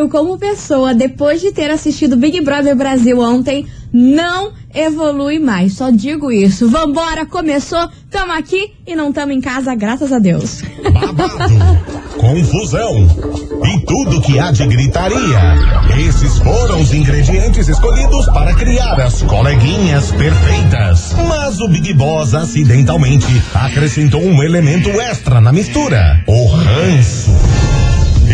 evoluiu como pessoa depois de ter assistido Big Brother Brasil ontem, não evolui mais. Só digo isso. Vambora, começou, tamo aqui e não tamo em casa, graças a Deus. Babado, confusão e tudo que há de gritaria. Esses foram os ingredientes escolhidos para criar as coleguinhas perfeitas. Mas o Big Boss acidentalmente acrescentou um elemento extra na mistura: o ranço.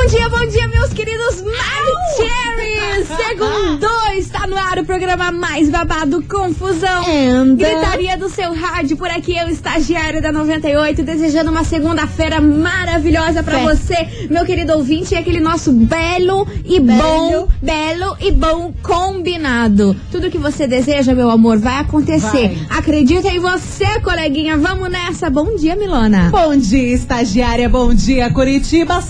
Bom dia, bom dia, meus queridos Maravicheries! Segundo, está no ar o programa mais babado Confusão. Gritaria do seu rádio, por aqui eu, estagiária da 98, desejando uma segunda-feira maravilhosa pra você, meu querido ouvinte, e aquele nosso belo e bom, belo e bom combinado. Tudo que você deseja, meu amor, vai acontecer. Acredita em você, coleguinha. Vamos nessa. Bom dia, Milona. Bom dia, estagiária. Bom dia, Curitiba.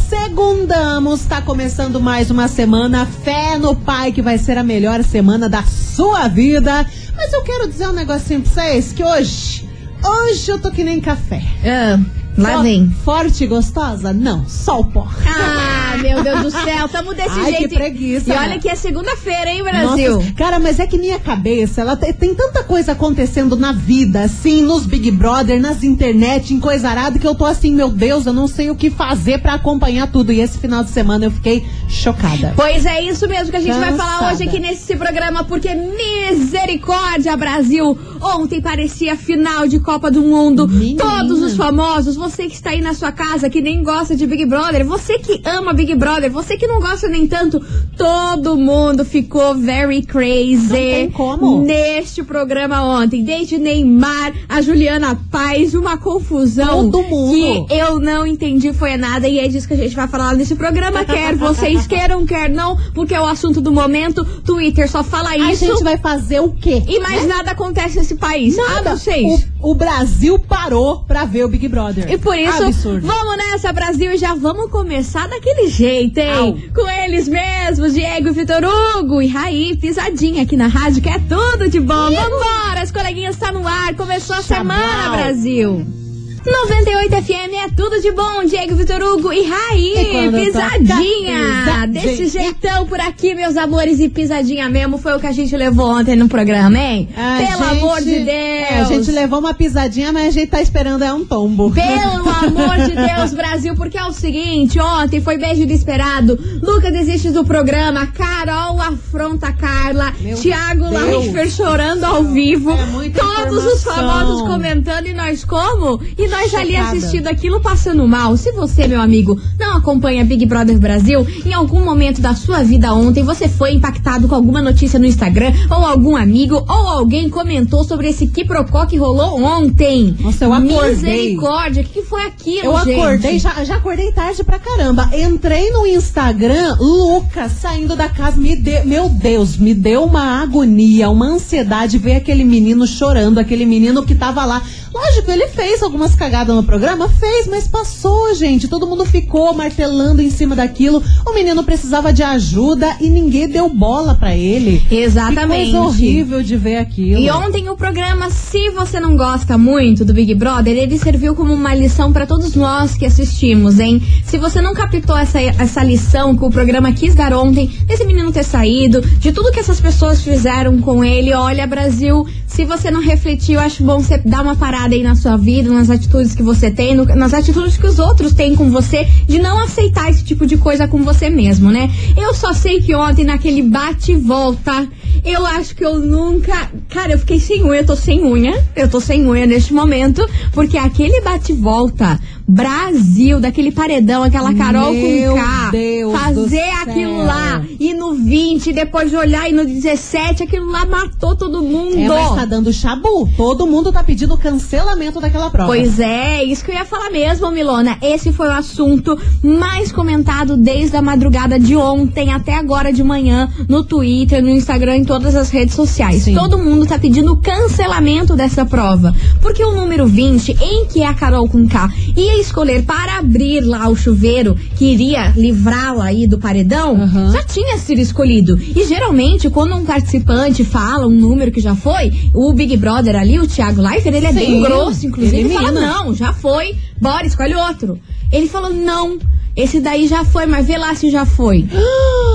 Segundamos. Tá começando mais uma semana. Fé no pai que vai ser a melhor semana da sua vida. Mas eu quero dizer um negocinho pra vocês que hoje, hoje eu tô que nem café. Ah, lá Fo- vem. Forte e gostosa? Não, só o pó. Ah, meu Deus do céu, tamo desse Ai, que jeito. preguiça. E olha que é segunda-feira, hein, Brasil? Nossa, cara, mas é que minha cabeça, ela tem, tanta coisa acontecendo na vida, assim, nos Big Brother, nas internet, em coisa arada, que eu tô assim, meu Deus, eu não sei o que fazer pra acompanhar tudo. E esse final de semana eu fiquei chocada. Pois é isso mesmo que a gente vai falar Cansada. hoje aqui nesse programa, porque misericórdia, Brasil! Ontem parecia final de Copa do Mundo. Menina. Todos os famosos, você que está aí na sua casa, que nem gosta de Big Brother, você que ama Big Brother, você que não gosta nem tanto, todo mundo ficou very crazy Não tem como. neste programa ontem. Desde Neymar, a Juliana Paz, uma confusão Todo mundo. que eu não entendi foi nada e é disso que a gente vai falar nesse programa. Quer vocês queiram, quer não, porque é o assunto do momento. Twitter só fala A isso. gente vai fazer o quê? E mais nada acontece nesse país. Nada. A isso. O, o Brasil parou pra ver o Big Brother. E por isso, Absurdo. vamos nessa, Brasil, e já vamos começar daquele jeito, hein? Au. Com eles mesmos, Diego Vitor Hugo e Raí, pisadinha aqui na rádio, que é tudo de bom. Vambora, as coleguinhas tá no ar, começou a Chablau. semana, Brasil. 98 FM é tudo de bom, Diego Vitor Hugo e Raí, E toca pisadinha. Desse jeitão por aqui, meus amores, e pisadinha mesmo foi o que a gente levou ontem no programa, hein? A Pelo gente- amor de Deus. É, a gente levou uma pisadinha, mas a gente tá esperando é um tombo. Pelo amor de Deus, Brasil, porque é o seguinte, ontem foi beijo inesperado, Lucas desiste do programa, Carol afronta Carla, Meu Thiago Leifert chorando ao vivo, É todos os famosos comentando e nós como? E nós ali Chocada. assistindo aquilo passando mal. Se você, meu amigo, não acompanha Big Brother Brasil, em algum momento da sua vida ontem você foi impactado com alguma notícia no Instagram, ou algum amigo, ou alguém comentou sobre esse quiprocó que rolou ontem. Nossa, eu acordei. Misericórdia, o que, que foi aquilo, Eu gente? acordei, já, já acordei tarde pra caramba. Entrei no Instagram, Lucas saindo da casa, me deu, meu Deus, me deu uma agonia, uma ansiedade ver aquele menino chorando, aquele menino que tava lá. Lógico, ele fez algumas cagadas no programa, fez, mas passou, gente. Todo mundo ficou martelando em cima daquilo. O menino precisava de ajuda e ninguém deu bola pra ele. Exatamente. Que coisa horrível de ver aquilo. E ontem o programa, se você não gosta muito do Big Brother, ele serviu como uma lição pra todos nós que assistimos, hein? Se você não captou essa, essa lição que o programa quis dar ontem, desse menino ter saído, de tudo que essas pessoas fizeram com ele, olha, Brasil, se você não refletiu, acho bom você dar uma parada aí na sua vida, nas atitudes que você tem, no- nas atitudes que os outros têm com você, de não aceitar esse tipo de coisa com você mesmo, né? Eu só sei que ontem, naquele bate e volta, eu acho que eu nunca. Cara, eu fiquei sem unha, eu tô sem unha. Eu tô sem unha neste momento. Porque aquele bate-volta, Brasil, daquele paredão, aquela Carol Meu com K. Deus fazer aquilo lá. E no 20, depois de olhar e no 17, aquilo lá matou todo mundo. É, mas tá dando chabu. Todo mundo tá pedindo cancelamento daquela prova. Pois é, isso que eu ia falar mesmo, Milona. Esse foi o assunto mais comentado desde a madrugada de ontem até agora de manhã no Twitter, no Instagram, em todas as redes sociais. Sim. Todo mundo tá pedindo cancelamento dessa prova. Porque o número 20, em que é a Carol com K, ia escolher para abrir lá o chuveiro que iria livrá-la aí do paredão, Aham. já tinha sido escolhido. E geralmente, quando um participante fala um número que já foi, o Big Brother ali, o Thiago Leifert, ele é bem Sim, grosso, inclusive. Ele fala, elimina. não, já foi, bora, escolhe outro. Ele falou, não, esse daí já foi, mas vê lá se já foi.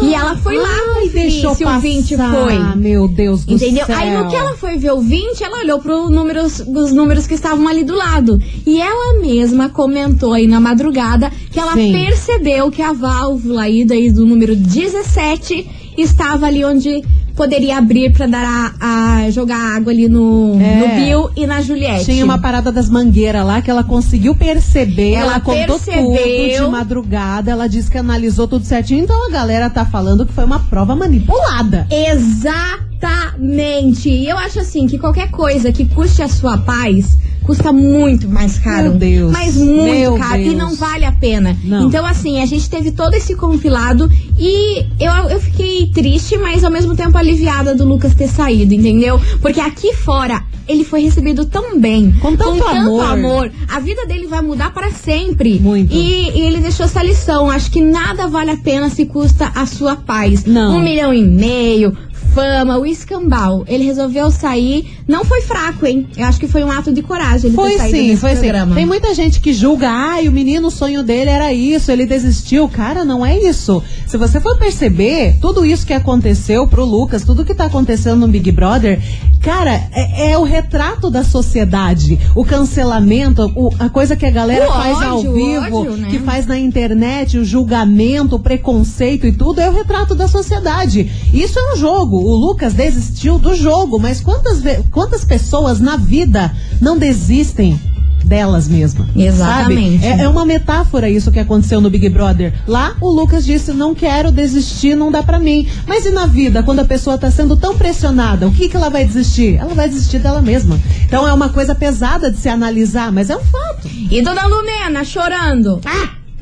E ela foi lá Ai, deixou se passar. o 20 foi. Meu Deus do Entendeu? céu. Aí no que ela foi ver o 20, ela olhou pro números, os números que estavam ali do lado. E ela mesma comentou aí na madrugada que ela Sim. percebeu que a válvula aí daí do número 17 estava ali onde poderia abrir pra dar a, a jogar água ali no, É. no Bill e na Juliette. Tinha uma parada das mangueiras lá que ela conseguiu perceber. Ela Ela, contou percebeu. tudo de madrugada. Ela disse que analisou tudo certinho. Então a galera tá falando que foi uma prova manipulada. Exatamente. E eu acho assim que qualquer coisa que custe a sua paz custa muito mais caro. Meu Deus. Mas muito Meu caro. E Deus. não vale a pena. Não. Então, assim, a gente teve todo esse compilado e eu, eu fiquei triste, mas ao mesmo tempo aliviada do Lucas ter saído, entendeu? Porque aqui fora ele foi recebido tão bem. Com tanto amor. amor. A vida dele vai mudar para sempre. Muito. E, e ele deixou essa lição. Acho que nada vale a pena se custa a sua paz. Não. Um milhão e meio, fama, o escambau. Ele resolveu sair. Não foi fraco, hein? Eu acho que foi um ato de coragem ele Foi ter saído sim, foi sim. programa. Tem muita gente que julga, ai, o menino, o sonho dele era isso, ele desistiu. Cara, não é isso. Se você for perceber, tudo isso que aconteceu pro Lucas, tudo que tá acontecendo no Big Brother, cara, é, é o retrato da sociedade. O cancelamento, o- a coisa que a galera O faz ao ódio, o vivo, ódio, né? que faz na internet, o julgamento, o preconceito e tudo, é o retrato da sociedade. Isso é um jogo. O Lucas desistiu do jogo, mas quantas, quantas pessoas na vida não desistem? Delas mesmas. Exatamente. É, é uma metáfora isso que aconteceu no Big Brother. Lá, o Lucas disse: Não quero desistir, não dá pra mim. Mas e na vida, quando a pessoa tá sendo tão pressionada, o que, que ela vai desistir? Ela vai desistir dela mesma. Então é uma coisa pesada de se analisar, mas é um fato. E Dona Lumena chorando.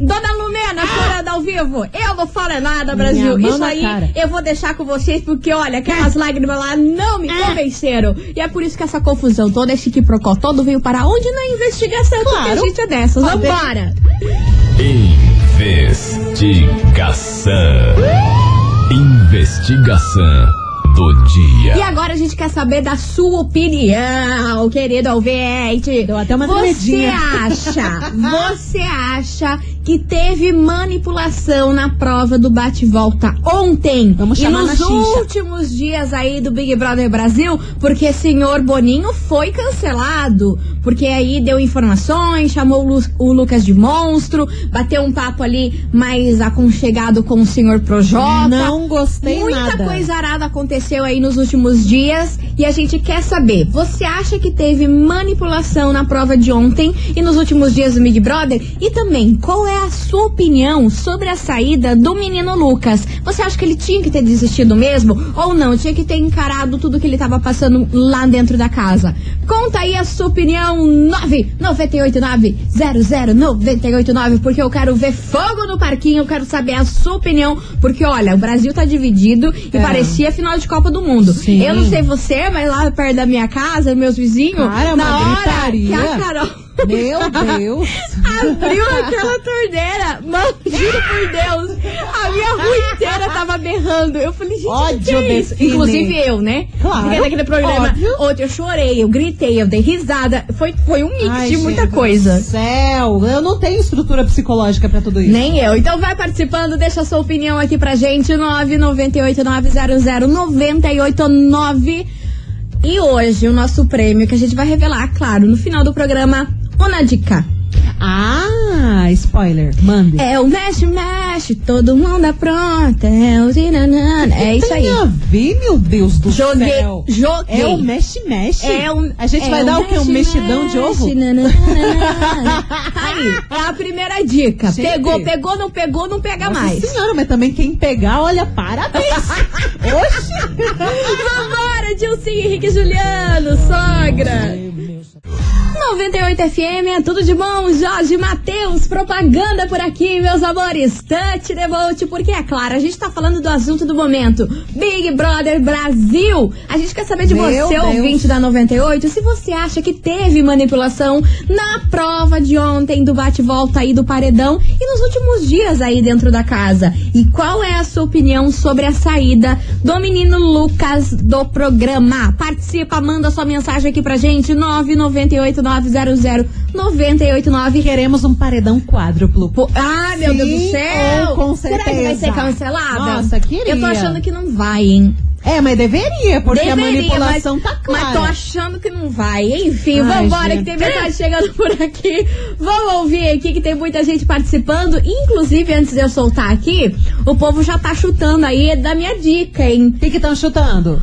Dona Lumena chorando ao vivo. Eu não falo nada, Brasil. Isso aí cara. eu vou deixar com vocês, porque olha, aquelas lágrimas lá não me convenceram. E é por isso que essa confusão toda, esse quiprocó todo veio para onde? Na investigação, porque a Claro. gente é dessas. Pode. Vambora! Investigação. Investigação do dia. E agora a gente quer saber da sua opinião, querido ouvinte. Deu até uma Você acha, você acha que teve manipulação na prova do bate-volta ontem? Vamos e nos últimos dias aí do Big Brother Brasil, porque senhor Boninho foi cancelado. Porque aí deu informações, chamou o, Lu- o Lucas de monstro, bateu um papo ali mais aconchegado com o senhor Projota. Não gostei Muita nada. coisa arada aconteceu aí nos últimos dias e a gente quer saber, você acha que teve manipulação na prova de ontem e nos últimos dias do Big Brother? E também, qual é a sua opinião sobre a saída do menino Lucas? Você acha que ele tinha que ter desistido mesmo ou não? Tinha que ter encarado tudo que ele estava passando lá dentro da casa? Conta aí a sua opinião 998900989 porque eu quero ver fogo no parquinho, eu quero saber a sua opinião, porque olha, o Brasil tá dividido e É. parecia final de Copa do Mundo. Sim. Eu não sei você, mas lá perto da minha casa, meus vizinhos, Cara, na uma hora gritaria. que a Carol Meu Deus. abriu aquela torneira, mano, juro por Deus, a minha rua inteira tava berrando. Eu falei, gente, Ódio que é isso? Inclusive eu, né? Claro, Porque naquele programa, óbvio. ontem eu chorei, eu gritei, eu dei risada. Foi, foi um mix Ai, de muita do coisa. Céu, eu não tenho estrutura psicológica pra tudo isso. Nem eu. Então vai participando, deixa a sua opinião aqui pra gente. 998900989. E hoje o nosso prêmio que a gente vai revelar, claro, no final do programa, uma dica. Ah, spoiler, mande. É o mexe, mexe, todo mundo apronta. É o zinanana. É isso aí. Tem a ver, meu Deus do Joguei, céu. joguei. É o mexe-mexe? É um, A gente é vai um dar o quê? Um mexe, mexidão de mexe, ovo? nananana. Aí, é a primeira dica. Gente. Pegou, pegou, não pegou, não pega Nossa mais. senhora, mas também quem pegar, olha, parabéns. Oxi. Vambora, Dilcinho Henrique Juliano, sogra. 98 FM, é tudo de bom. Jorge Matheus, propaganda por aqui, meus amores. Touch the boat, porque é claro, a gente tá falando do assunto do momento. Big Brother Brasil. A gente quer saber de Meu você, Deus. ouvinte da 98, se você acha que teve manipulação na prova de ontem do bate-volta aí do paredão e nos últimos dias aí dentro da casa. E qual é a sua opinião sobre a saída do menino Lucas do programa? Participa, manda sua mensagem aqui pra gente, 998900989. Queremos um paredão quádruplo. Ah, meu Deus do céu! com Será que vai certeza. ser cancelada? Nossa, queria. Eu tô achando que não vai, hein? É, mas deveria, porque a Deveria, manipulação mas, tá clara. Mas tô achando que não vai. Enfim, Ai, vambora gente. que tem mensagem chegando por aqui. Vamos ouvir aqui que tem muita gente participando. Inclusive, antes de eu soltar aqui, o povo já tá chutando aí da minha dica, hein? O que estão chutando?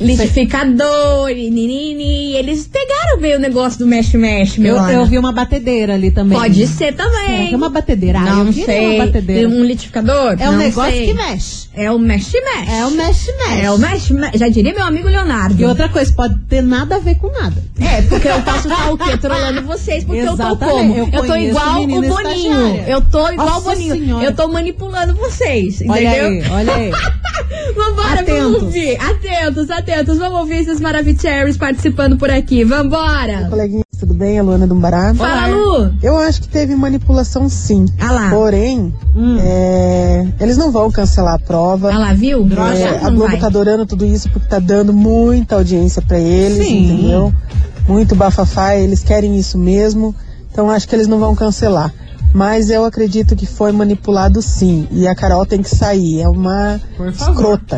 Liquidificador, ninini. Eles pegaram bem o negócio do mexe-mexe, meu Eu, eu vi uma batedeira ali também. Pode ser também. é uma batedeira? Ah, Não queria sei. batedeira. Um liquidificador? É um Não negócio sei. que mexe. É o mexe-mexe. É o mexe-mexe. É o mexe-mexe. Já diria meu amigo Leonardo. E outra coisa, pode ter nada a ver com nada. É, porque eu posso estar o quê? Trolando vocês, porque eu tô Exatamente. como? Eu Eu, tô igual o Boninho. estagiária. Eu tô igual Nossa o Boninho. Senhora. Eu tô manipulando vocês, Olha entendeu? aí, olha aí. Vambora, Atentos. vamos ouvir. Atentos, atentos. Vamos ouvir esses Maravicheries participando por aqui. Vambora. Coleguinhas, tudo bem? A Luana do Umbará. Fala, Lu. Eu acho que teve manipulação sim. Ah lá. Porém, Hum. é, eles não vão cancelar a prova. Ah lá, viu? É, Já a não Globo vai. tá adorando tudo isso porque tá dando muita audiência pra eles, Sim. entendeu? Muito bafafá, eles querem isso mesmo. Então acho que eles não vão cancelar. Mas eu acredito que foi manipulado sim. E a Carol tem que sair. É uma Por favor.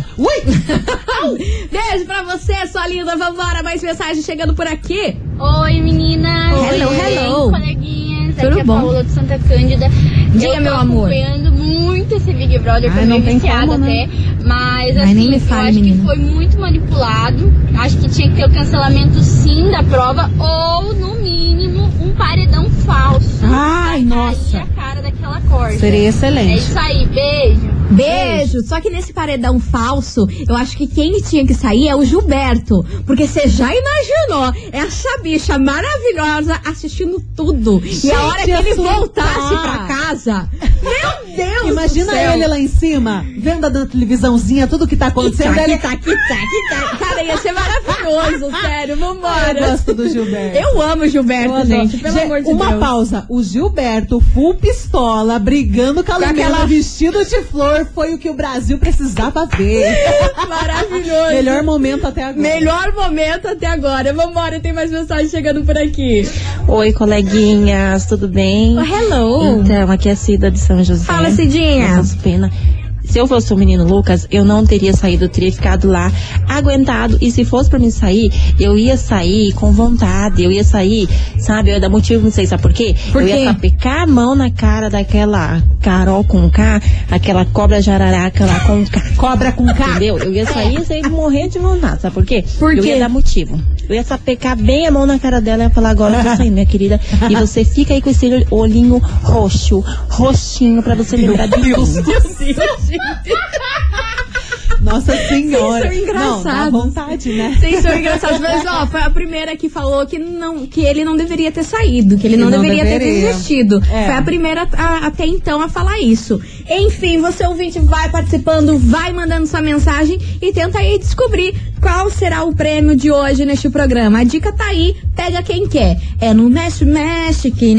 escrota. Beijo pra você, sua linda. Vambora, mais mensagem chegando por aqui. Oi, meninas. Hello, Oi, hello. coleguinhas. Tudo Aqui é a bom? De Santa Cândida. Diga, eu tô meu amor. acompanhando muito esse Big Brother, Ai, tô meio viciada como, né? até. Mas, Ai, assim, eu fale, acho menina. que foi muito manipulado. Acho que tinha que ter o cancelamento sim da prova, ou, no mínimo, um paredão falso. Ai, nossa. a cara daquela corda. Seria É excelente. isso aí, beijo. Beijo! Só que nesse paredão falso, eu acho que quem tinha que sair é o Gilberto. Porque você já imaginou essa bicha maravilhosa assistindo tudo. e a hora que Gente, ele voltasse pra casa. Meu Deus! Imagina do céu. ele lá em cima, vendo na televisãozinha tudo que tá acontecendo. Tá, ele... tá, tá, tá, tá. Cara, ia ser maravilhoso, sério. Eu Vambora. gosto do Gilberto. Eu amo o Gilberto, Eu gente. Pelo Gente, amor de uma Deus. pausa. O Gilberto, full pistola, brigando com a Lumena, aquela- vestido de flor, foi o que o Brasil precisava ver. Maravilhoso. Melhor momento até agora. Melhor momento até agora. Vambora, tem mais mensagem chegando por aqui. Oi, coleguinhas, tudo bem? Oh, hello. Então, aqui é a Cida de São José. Fala, Cidinha. Nossa, pena. Se eu fosse o menino Lucas, eu não teria saído, eu teria ficado lá, aguentado. E se fosse pra mim sair, eu ia sair com vontade, eu ia sair, sabe? Eu ia dar motivo, não sei, sabe por quê? Por eu quê? ia tapecar a mão na cara daquela Carol com K, aquela cobra jararaca lá com K. Cobra com K. Entendeu? Eu ia sair e sair morrendo de vontade, sabe por quê? Por eu quê? ia dar motivo. Eu ia sapecar bem a mão na cara dela e ia falar, agora eu vou sair, minha querida. E você fica aí com esse olhinho roxo, roxinho, pra você lembrar de mim. Nossa senhora. Vocês são Não, dá engraçados. vontade, né? Vocês são engraçados, mas ó, foi a primeira que falou que, não, que ele não deveria ter saído, que ele não, não deveria, ter deveria. desistido. É. Foi a primeira a- até então a falar isso. Enfim, você ouvinte vai participando, vai mandando sua mensagem e tenta aí descobrir qual será o prêmio de hoje neste programa. A dica tá aí, pega quem quer. É no mexe mexe que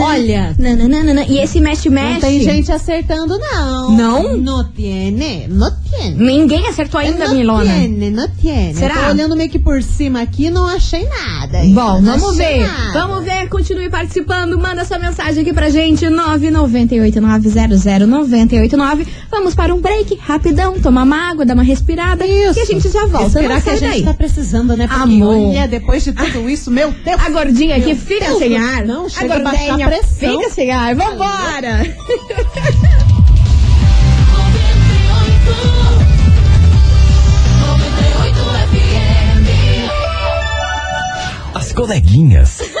Olha. nananana. E esse mexe mexe Não tem gente acertando, não. Não? Não tiene, não tiene. Ninguém acertou ainda, não Milona. tiene, não tiene. Será? Eu Tô olhando meio que por cima aqui, não achei nada. Bom, Não vamos ver. nada. Vamos ver, continue participando. Manda sua mensagem aqui pra gente, 998900989. Vamos para um break rapidão, tomar uma água, dar uma respirada Isso. e a gente já volta. Não que a gente daí. tá precisando, né? Porque Amor. olha, depois de tudo isso, meu Deus. A gordinha aqui fica Deus sem ar. Não, a chega a a gordinha pressão. fica sem ar. Vambora! As coleguinhas.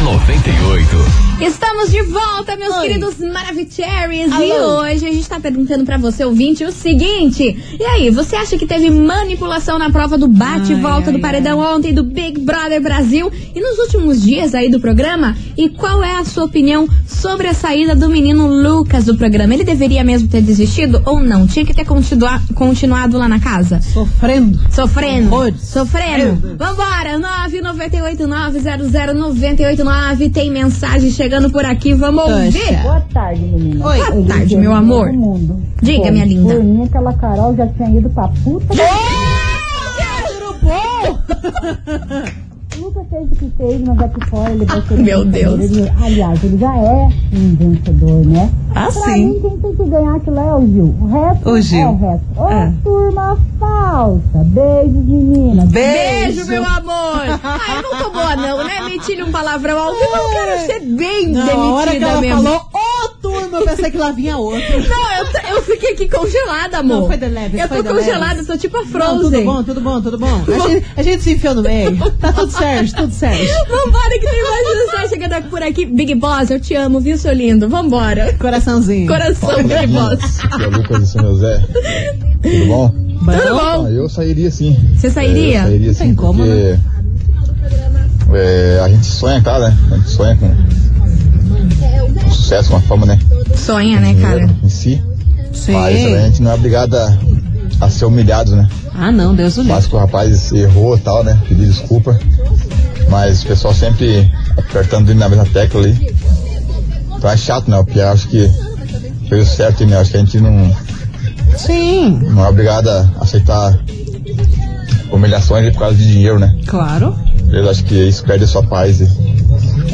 Da 98. Estamos de volta, meus Oi. queridos Maravicheries. E hoje a gente tá perguntando pra você, ouvinte, o seguinte. E aí, você acha que teve manipulação na prova do bate e Ai, volta ai, do Paredão ontem do Big Brother Brasil e nos últimos dias aí do programa? E qual é a sua opinião sobre a saída do menino Lucas do programa? Ele deveria mesmo ter desistido ou não? Tinha que ter continua- continuado lá na casa? Sofrendo. Sofrendo. Horrores. Sofrendo. Vambora. 998900989. Tem mensagem chegando por aqui. Vamos Poxa. ouvir. Boa tarde, menina. Oi. Boa tarde, meu amor. Diga, Pô, minha linda. Por mim, aquela Carol já tinha ido pra puta. O Lucas fez o que fez, mas aqui fora ele vai ser. Meu. Deus. Ele- aliás, ele já é um vencedor, né? Ah, pra sim. mim, quem tem que ganhar aquilo é o Gil. O resto O Gil. é o resto. Ô, É. turma falsa. Beijos, meninas. Beijo, meu amor. Ai, não tô boa, não, né? Meti um palavrão ao vivo. Eu quero ser bem Na hora que demitida ela mesmo. falou, eu pensei que lá vinha outra. Não, eu, t- eu fiquei aqui congelada, amor. Não, foi de leve, Eu foi tô congelada, leve. tô tipo a Não, Frozen. tudo bom, tudo bom, tudo bom. A gente, a gente se enfiou no meio. Tá tudo certo, tudo certo. Vambora, que tem mais mensagem chegando por aqui. Big Boss, eu te amo, viu, seu lindo? Vambora. Coraçãozinho. Coração, Big Boss. Aqui é Lucas de São José. Tudo bom? Tudo bom? Ah, eu sairia sim. Você sairia? É, eu sairia sim, tem como, porque é, a gente sonha, cara, né? A gente sonha com, com sucesso, com a fama, né? Sonha, né, cara? Em si. Sim. Mas também a gente não é obrigado a, a ser humilhado, né? Ah, não, Deus o livre. Mas que o rapaz errou e tal, né? Pedir desculpa. Mas o pessoal sempre apertando ele na mesma tecla ali. Então é chato, né? Porque acho que fez o certo, né? Acho que a gente não, Sim, não é obrigado a aceitar humilhações por causa de dinheiro, né? claro. Eu acho que isso perde a sua paz. E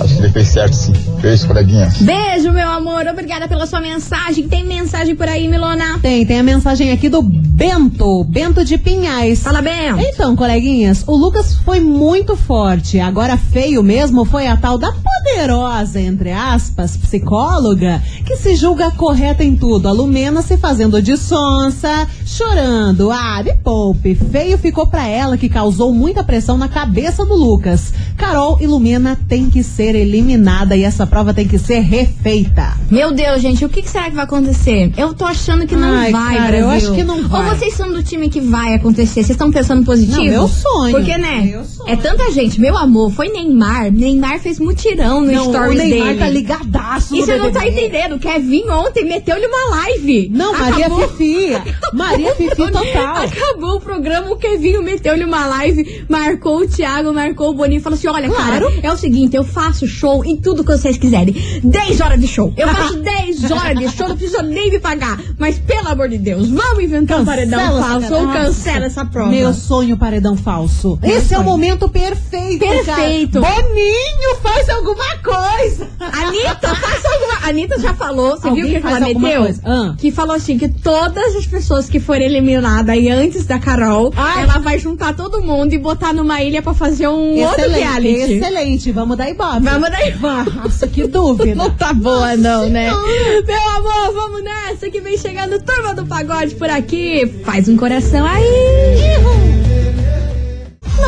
acho que ele fez certo, sim. Fez, coleguinha. Beijo, meu amor. Obrigada pela sua mensagem. Tem mensagem por aí, Milona? Tem, tem a mensagem aqui do Bento, Bento de Pinhais. Fala bem. Então, coleguinhas, o Lucas foi muito forte. Agora, feio mesmo foi a tal da poderosa, entre aspas, psicóloga, que se julga correta em tudo. A Lumena se fazendo de sonsa, chorando. Ah, me poupe. Feio ficou pra ela, que causou muita pressão na cabeça do Lucas. Carol e Lumena têm que ser eliminada e essa prova tem que ser refeita. Meu Deus, gente, o que, que será que vai acontecer? Eu tô achando que não Ai, vai, cara, eu Brasil. acho que não vai. Ou vocês são do time que vai acontecer? Vocês estão pensando positivo? Não, meu sonho. Porque, né? Meu sonho. É tanta gente. Meu amor, foi Neymar. Neymar fez mutirão no Não, o stories Neymar dele. tá ligadaço E você não tá entendendo. Kevin ontem meteu-lhe uma live. Não, Maria Acabou- Fifi. Maria Fifi total. Acabou o programa, o Kevinho meteu-lhe uma live, marcou o Thiago, marcou o Boninho e falou assim: olha, Claro. cara, é o seguinte, eu faço show em tudo que vocês quiserem. 10 horas de show. Eu faço 10 horas de show, não precisa nem me pagar. Mas pelo amor de Deus, vamos inventar um paredão Cancela falso ou cancela essa prova. Meu sonho, paredão falso. Meu Esse é o sonho. momento perfeito. Perfeito. Cara. Boninho, faz alguma coisa. Anitta, faça alguma. Anitta já falou, você Alguém viu o que, faz ela meteu? Ah. Que falou assim: que todas as pessoas que forem eliminadas aí antes da Carol, Ai. ela vai juntar todo mundo e botar numa ilha pra fazer um outro reality. excelente. Vamos dar ibope. Vamos daí. Nossa, que dúvida. Não tá boa, não, né? Meu amor, vamos nessa que vem chegando turma do pagode por aqui. Faz um coração aí.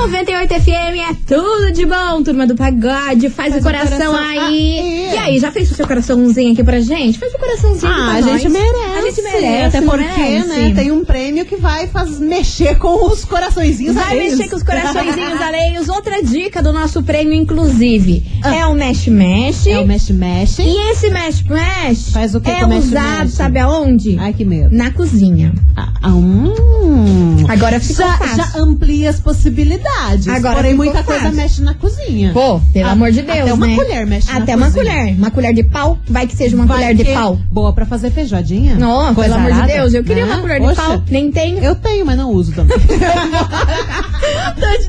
98 FM é tudo de bom, turma do pagode. Faz, Faz o coração, coração aí. aí. E aí, já fez o seu coraçãozinho aqui pra gente? Faz o coraçãozinho Ah, a gente merece. A gente merece. Até porque, merece. né, tem um prêmio que vai faz, mexer com os coraçõezinhos Vai alheios. mexer com os coraçõezinhos alheios. Outra dica do nosso prêmio, inclusive, Ah. é o Mesh. É o mexe-mexe. E esse Mesh Faz o que é o mesh usado, mesh? sabe aonde? Ai, que medo. Na cozinha. Ah, ah, hum. Agora ficou já, fácil. já amplia as possibilidades. Agora porém, muita coisa fácil. mexe na cozinha. Pô, pelo A- amor de Deus, Até uma né? colher mexe na Até uma cozinha. colher. Uma colher de pau. Vai que seja uma Vai colher de pau. Boa pra fazer feijoadinha. Não, Coisa pelo amor de Deus. Eu queria né? uma colher de Poxa, pau. Nem tenho. Eu tenho, mas não uso também.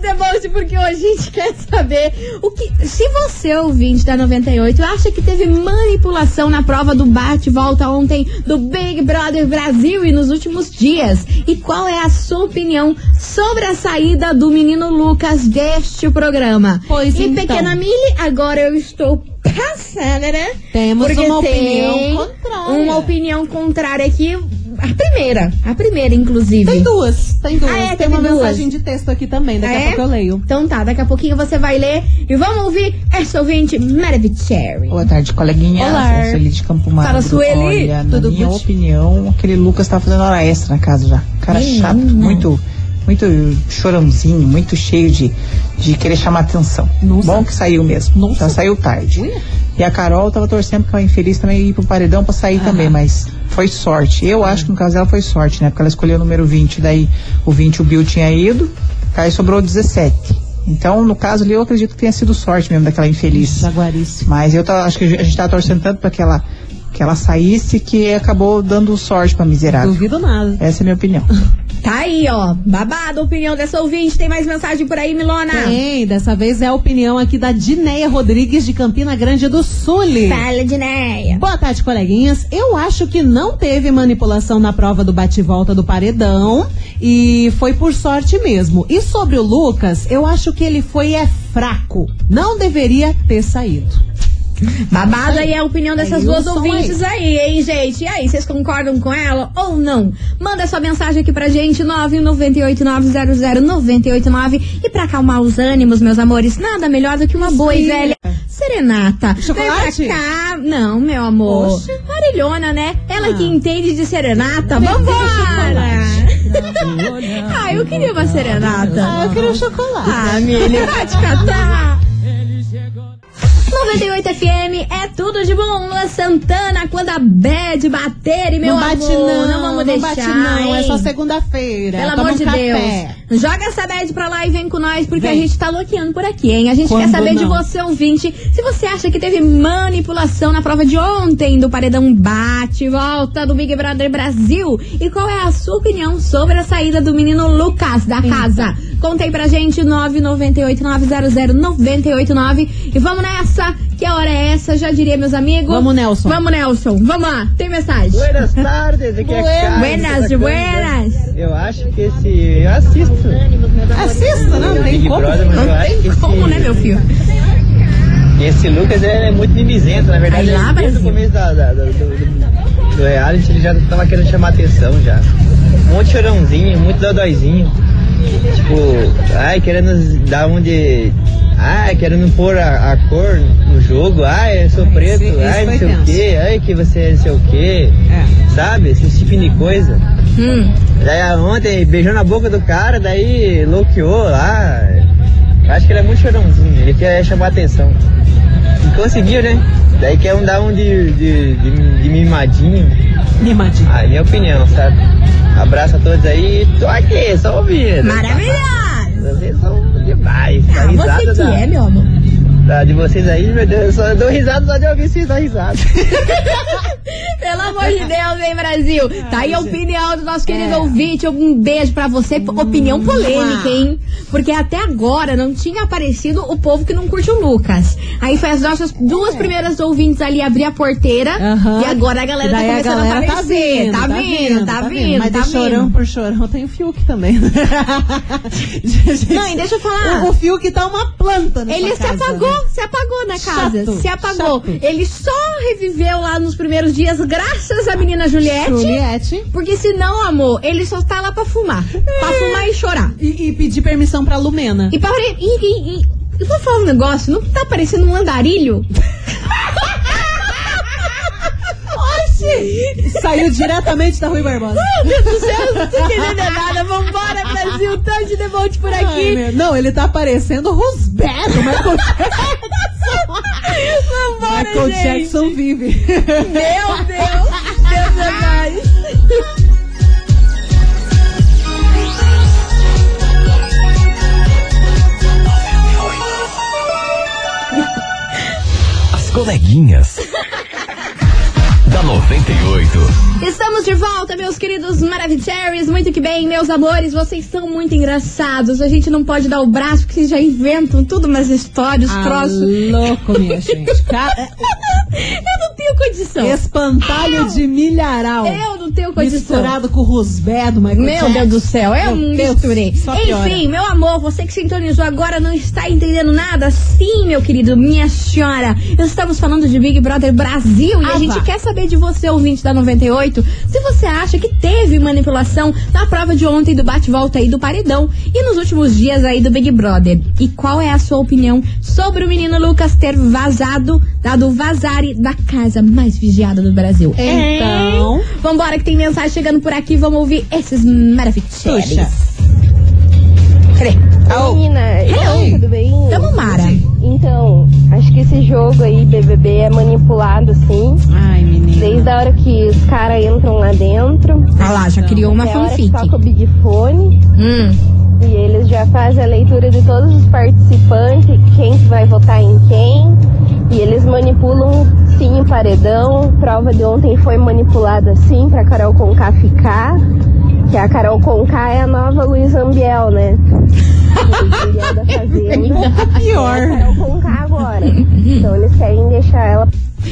The most, porque hoje a gente quer saber o que. Se você, ouvinte da 98, acha que teve manipulação na prova do bate-volta ontem do Big Brother Brasil e nos últimos dias. E qual é a sua opinião sobre a saída do menino Lucas deste programa? Pois e então. pequena Mili, agora eu estou passada, né? Temos Porque uma tem opinião contrária. Uma opinião contrária aqui. A primeira, a primeira, inclusive. Tem duas, tem duas. Ah, é, tem uma duas. mensagem de texto aqui também, daqui Ah, a é? pouco eu leio. Então tá, daqui a pouquinho você vai ler e vamos ouvir essa ouvinte Maravicherry. Boa tarde, coleguinha. Olá. Eu sou Eli de Campo Magro. Fala, Sueli. Olha, na Tudo minha good? opinião, aquele Lucas tá fazendo hora extra na casa já. Cara Menina. chato, muito, muito chorãozinho, muito cheio de, de querer chamar atenção. Bom que saiu mesmo. Já saiu tarde. E a Carol tava torcendo pra infeliz também ir pro paredão pra sair também, mas foi sorte. Eu acho que no caso dela foi sorte, né? Porque ela escolheu o número 20, daí o 20 o Bill tinha ido, aí sobrou 17. Então, no caso ali, eu acredito que tenha sido sorte mesmo daquela infeliz. Jaguarice. Mas eu tá- acho que a gente tá torcendo tanto pra que ela, que ela saísse que acabou dando sorte pra miserável. Duvido nada. Essa é a minha opinião. Tá aí, ó. Babado, opinião dessa ouvinte. Tem mais mensagem por aí, Milona? Tem, dessa vez é a opinião aqui da Dineia Rodrigues de Campina Grande do Sul. Fala, Dineia. Boa tarde, coleguinhas. Eu acho que não teve manipulação na prova do bate-volta do paredão e foi por sorte mesmo. E sobre o Lucas, eu acho que ele foi é fraco. Não deveria ter saído. Babado aí é a opinião dessas Aí, duas ouvintes aí. hein, gente? E aí, vocês concordam com ela ou não? Manda sua mensagem aqui pra gente, 998900989. E pra acalmar os ânimos, meus amores, nada melhor do que uma boa e Sim. velha serenata. Chocolate? Vem pra cá. Não, meu amor. Oxe. Marilhona, né? Ela Ah. que entende de serenata. Vambora! ah, eu queria uma serenata. Ah, eu queria um chocolate. Ah, Mili, vai te catar. 98 FM é tudo de bom. Lua Santana, quando a bad bater, e meu não bate amor, não, não vamos deixar. bate não, é hein? só segunda-feira. Pelo Toma amor um de café. Deus. Joga essa bad pra lá e vem com nós, porque Vem. a gente tá loqueando por aqui, hein? A gente quer Quando saber de não? você, ouvinte, se você acha que teve manipulação na prova de ontem do Paredão Bate Volta do Big Brother Brasil. E qual é a sua opinião sobre a saída do menino Lucas da casa? Conta aí pra gente, 998-900-989. E vamos nessa, que a hora é essa, já diria, meus amigos. Vamos, Nelson. Vamos, Nelson. Vamos lá, tem mensagem. Buenas tardes, aqui é Carlos. Buenas, buenas. Eu acho que esse. Eu assisto. Assista, não, tem Big como. Brother, Não acho que tem esse, como, né, meu filho? esse Lucas é muito mimizento, na verdade. Aí lá, desde o começo da, da- do, do, do reality ele já tava querendo chamar atenção já. Um monte de chorãozinho, muito dodóizinho. Tipo, ai, querendo dar um de. Ai, querendo pôr a, a cor no jogo. Ai, eu sou preto. esse ai, não sei o tenso. quê. Ai, que você é não sei o quê. É. Sabe? Esse tipo de coisa. Hum. Daí ontem beijou na boca do cara, daí loqueou lá. Acho que ele é muito chorãozinho, ele quer chamar atenção. Conseguiu, né? Daí quer um dar um de, de, de, de mimadinho. Mimadinho. Ah, é minha opinião, sabe? Abraço a todos aí. Tô aqui, só ouvindo. Maravilhoso. Vocês são demais. A Ah, você que da, é, meu amor. Da- de vocês aí, meu Deus, eu só dou risada só de ouvir vocês dar risada. Pelo amor de Deus, hein, Brasil? Tá aí a opinião do nosso querido ouvinte. Um beijo pra você. Opinião polêmica, hein? Porque até agora não tinha aparecido o povo que não curte o Lucas. Aí foi as nossas duas primeiras ouvintes ali abrir a porteira. Aham. E agora a galera tá começando galera a aparecer. tá vindo, tá vindo, Mas tá de chorão vindo. por chorão tem o Fiuk também. né? Não, e deixa eu falar. O, o Fiuk tá uma planta nessa Ele se apagou, né? Se apagou na casa. Chato, se apagou. chato. Ele só reviveu lá nos primeiros dias, graças à menina Juliette. Juliette. Porque senão, amor, ele só tá lá pra fumar. Pra fumar e chorar. E, e pedir permissão pra Lumena. E pra. E, e, e, eu vou falar um negócio, não tá parecendo um andarilho? Oxi! Saiu diretamente da Rui Barbosa. Meu Deus do céu, eu não tô entendendo é nada. Vambora, Brasil, tanto de devolte por Ai, aqui. meu- não, ele tá parecendo Rosberto, Michael Jackson. Vambora, Michael gente. Jackson vive. Meu Deus, Deus é mais. As coleguinhas. Da 98. Estamos de volta, meus queridos Maravicheries. Muito que bem, meus amores. Vocês são muito engraçados. A gente não pode dar o braço, porque vocês já inventam tudo umas histórias, Ah, troços. louco, minha gente. Cara, Eu não tenho condição. espantalho de milharal. Eu não tenho condição. Misturado com o Rusbé do Michael Meu Jackson. Deus do céu, Deus, misturei. Enfim, meu amor, você que sintonizou agora não está entendendo nada? Sim, meu querido, minha senhora. Estamos falando de Big Brother Brasil e Ah, a gente vá. quer saber de você, ouvinte da 98, se você acha que teve manipulação na prova de ontem do bate-volta aí do Paredão e nos últimos dias aí do Big Brother. E qual é a sua opinião sobre o menino Lucas ter vazado, dado o vazare da casa mais vigiada do Brasil? Então? Vambora que tem mensagem chegando por aqui, vamos ouvir esses maravilhosos. Puxa. Cadê? Menina, Hello. tudo bem? Tamo Mara. Então, acho que esse jogo aí, BBB, é manipulado, sim. Ai, menina. Desde a hora que os caras entram lá dentro. Ah lá, já criou uma que fanfic. toca o Big Fone. Hum. E eles já fazem a leitura de todos os participantes, quem que vai votar em quem. E eles manipulam sim o paredão. Prova de ontem foi manipulada sim pra Carol Conká ficar. Que a Carol Conká é a nova Luiz Ambiel, né? Mulher da Fazenda. Pior. É Conká agora. Então eles querem deixar ela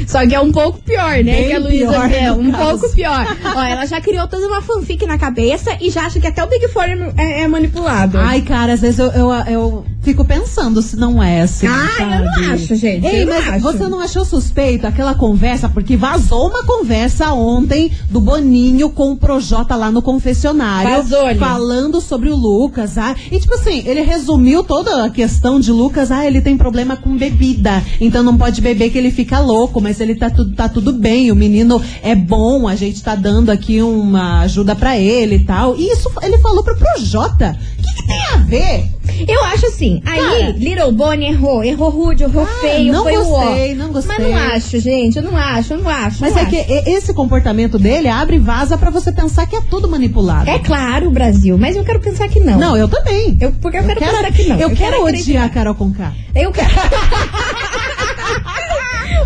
Só que é um pouco pior, né? Bem que a Luísa pior, é um caso. pouco pior. Ó, ela já criou toda uma fanfic na cabeça e já acha que até o Big Four é, é manipulado. Ai, cara, às vezes eu, eu, eu fico pensando se não é assim. Ah, eu não acho, gente, Ei, eu não mas acho. você não achou suspeito aquela conversa? Porque vazou uma conversa ontem do Boninho com o Projota lá no confessionário. Vazou-lhe. Falando sobre o Lucas. Ah, e tipo assim, ele resumiu toda a questão de Lucas. Ah, ele tem problema com bebida. Então não pode beber que ele fica louco. Mas ele tá, tudo tá tudo bem. O menino é bom. A gente tá dando aqui uma ajuda pra ele e tal. E isso ele falou pro Projota. O que, que tem a ver? Eu acho assim, aí Cara. Little Bonnie errou, errou rude, errou feio, não foi o ó. gostei, não gostei. Mas não acho, gente, eu não acho, eu não acho. Mas não é que acho. e- esse comportamento dele abre vaza pra você pensar que é tudo manipulado. É claro, Brasil, mas eu quero pensar que não. Não, eu também. Eu, porque eu, quero, pensar que não. Eu, quero acreditar. odiar a Carol Conká. Eu quero.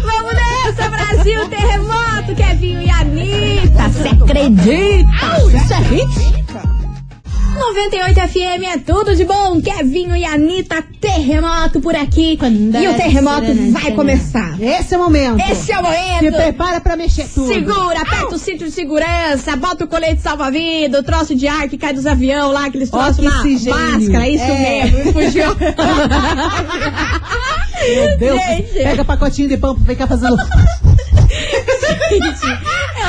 Vamos nessa, Brasil! Terremoto, Kevinho e Anitta! Você acredita? Isso é hit? 98 FM é tudo de bom. Kevinho e Anitta, terremoto por aqui. e o terremoto vai começar. Esse é o momento. Esse é o momento. Se prepara pra mexer tudo. Segura, aperta o cinto de segurança, bota o colete salva-vida, o troço de ar que cai dos aviões lá, aqueles troços lá, Oxigênio. máscara, isso É. mesmo, fugiu. Meu Deus. Gente. Pega pacotinho de pão pra ficar fazendo. Gente,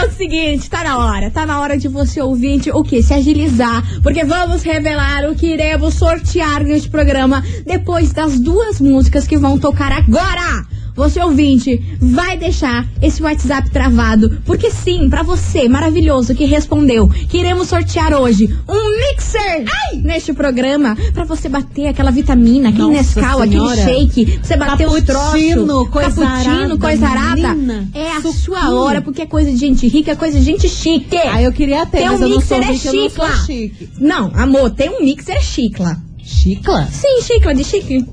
é o seguinte, tá na hora, tá na hora de você ouvinte o que? Se agilizar, porque vamos revelar o que iremos sortear neste programa depois das duas músicas que vão tocar agora. Você ouvinte, vai deixar esse WhatsApp travado, porque sim, pra você, maravilhoso, que respondeu, que iremos sortear hoje um mixer neste programa, pra você bater aquela vitamina, aquele Nossa Nescau, aquele shake, pra você bater os Cappuccino, troços, coisa cappuccino, coisa arada. menina. É a Suquinho. sua hora, porque é coisa de gente rica, é coisa de gente chique. Ah, eu queria ter, Tem um eu não sou mixer é não chicla. chique. Não, amor, tem um mixer chicla. Chicla? Sim, chicla de chique.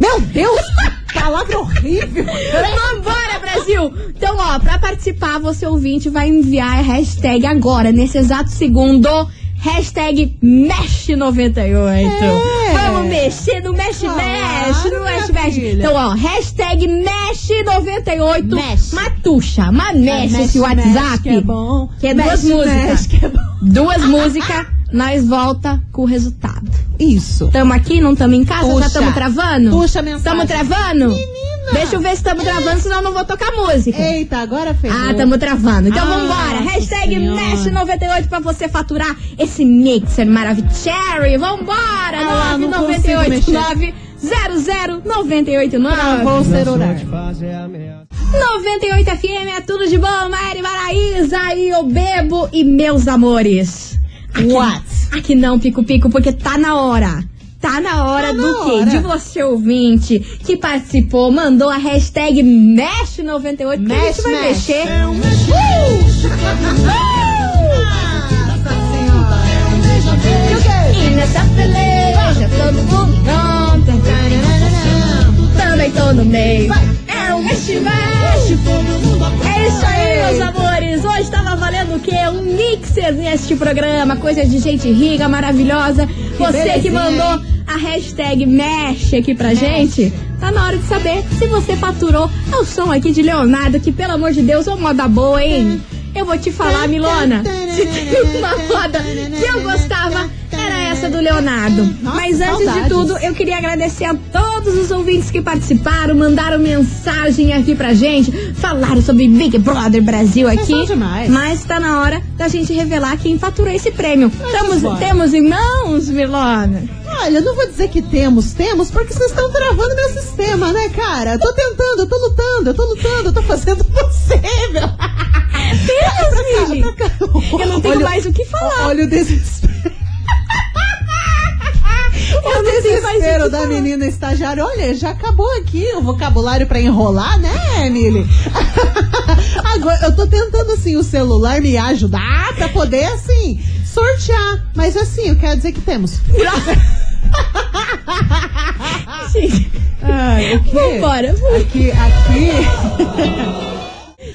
Meu Deus! Palavra horrível! Vambora, Brasil! Então, ó, pra participar, você ouvinte vai enviar a hashtag agora, nesse exato segundo. Hashtag Mexe98. Vamos mexer no Mexe Claro, Mexe, no Mexe Mexe. Então, ó, hashtag Mexe98. Mexe. Matuxa, mas mexe mexe, esse WhatsApp. que é bom. Que é Mexe, duas músicas. é. Duas músicas, nós volta com o resultado. Isso. Tamo aqui, não tamo em casa, Puxa. já tamo travando? Puxa a mensagem. Tamo travando? Deixa eu ver se tamo travando, senão eu não vou tocar música. Eita, agora ferrou. Ah, tamo travando. Então Ah, vambora. Hashtag Senhora. Mexe98 pra você faturar esse mixer maravilhoso. Vambora! Ah, não consigo 998 mexer. 900 Travou o celular. 98 FM é tudo de bom, Mari Maraísa e eu bebo e meus amores. Aqui, What? Aqui não, Pico Pico, porque tá na hora. Tá na hora Tá do na quê? hora. De você ouvinte que participou, mandou a hashtag Mexe98, que a gente Mexe, vai mexe. mexer. E nessa peleja todo mundo pronto. Também tô no meio. É o mexe mexe. É isso aí, meus amores. Hoje tava valendo o quê? Um mixer neste programa. Coisa de gente rica, maravilhosa. Você que belezinha, mandou a hashtag mexe aqui pra gente. Tá na hora de saber se você faturou ao som aqui de Leonardo, que pelo amor de Deus, é uma moda boa, hein? eu vou te falar, Milona. Se tem uma roda que eu gostava, do Leonardo. Nossa, Mas antes de saudades. tudo, eu queria agradecer a todos os ouvintes que participaram, mandaram mensagem aqui pra gente, falaram sobre Big Brother Brasil aqui. demais. Mas tá na hora da gente revelar quem faturou esse prêmio. Tamo, embora. temos em mãos, Milona. Olha, não vou dizer que temos, temos, porque vocês estão travando meu sistema, né, cara? Eu tô tentando, eu tô lutando, eu tô lutando, eu tô fazendo o possível. Temos, Mili. Eu não tenho Olha- mais o que falar. Olha o desespero. Desespero da menina estagiária. Olha, já acabou aqui o vocabulário pra enrolar, né, Emily? Agora, eu tô tentando, assim, o celular me ajudar pra poder, assim, sortear. Mas, assim, eu quero dizer que temos. Gente, Ai, o quê? Vambora. Aqui, aqui.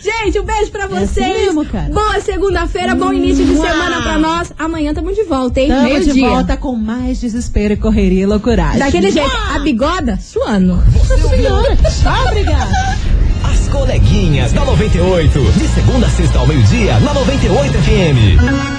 Gente, um beijo pra assim vocês. mesmo, cara. Boa segunda-feira, bom início de Mua. semana pra nós. Amanhã tamo de volta, hein? Tamo de Meio-dia. volta com mais desespero e correria e loucuragem. Daquele jeito, a bigoda suando. Nossa senhora. Tchau, obrigada. As coleguinhas da 98. De segunda a sexta ao meio-dia, na 98 FM.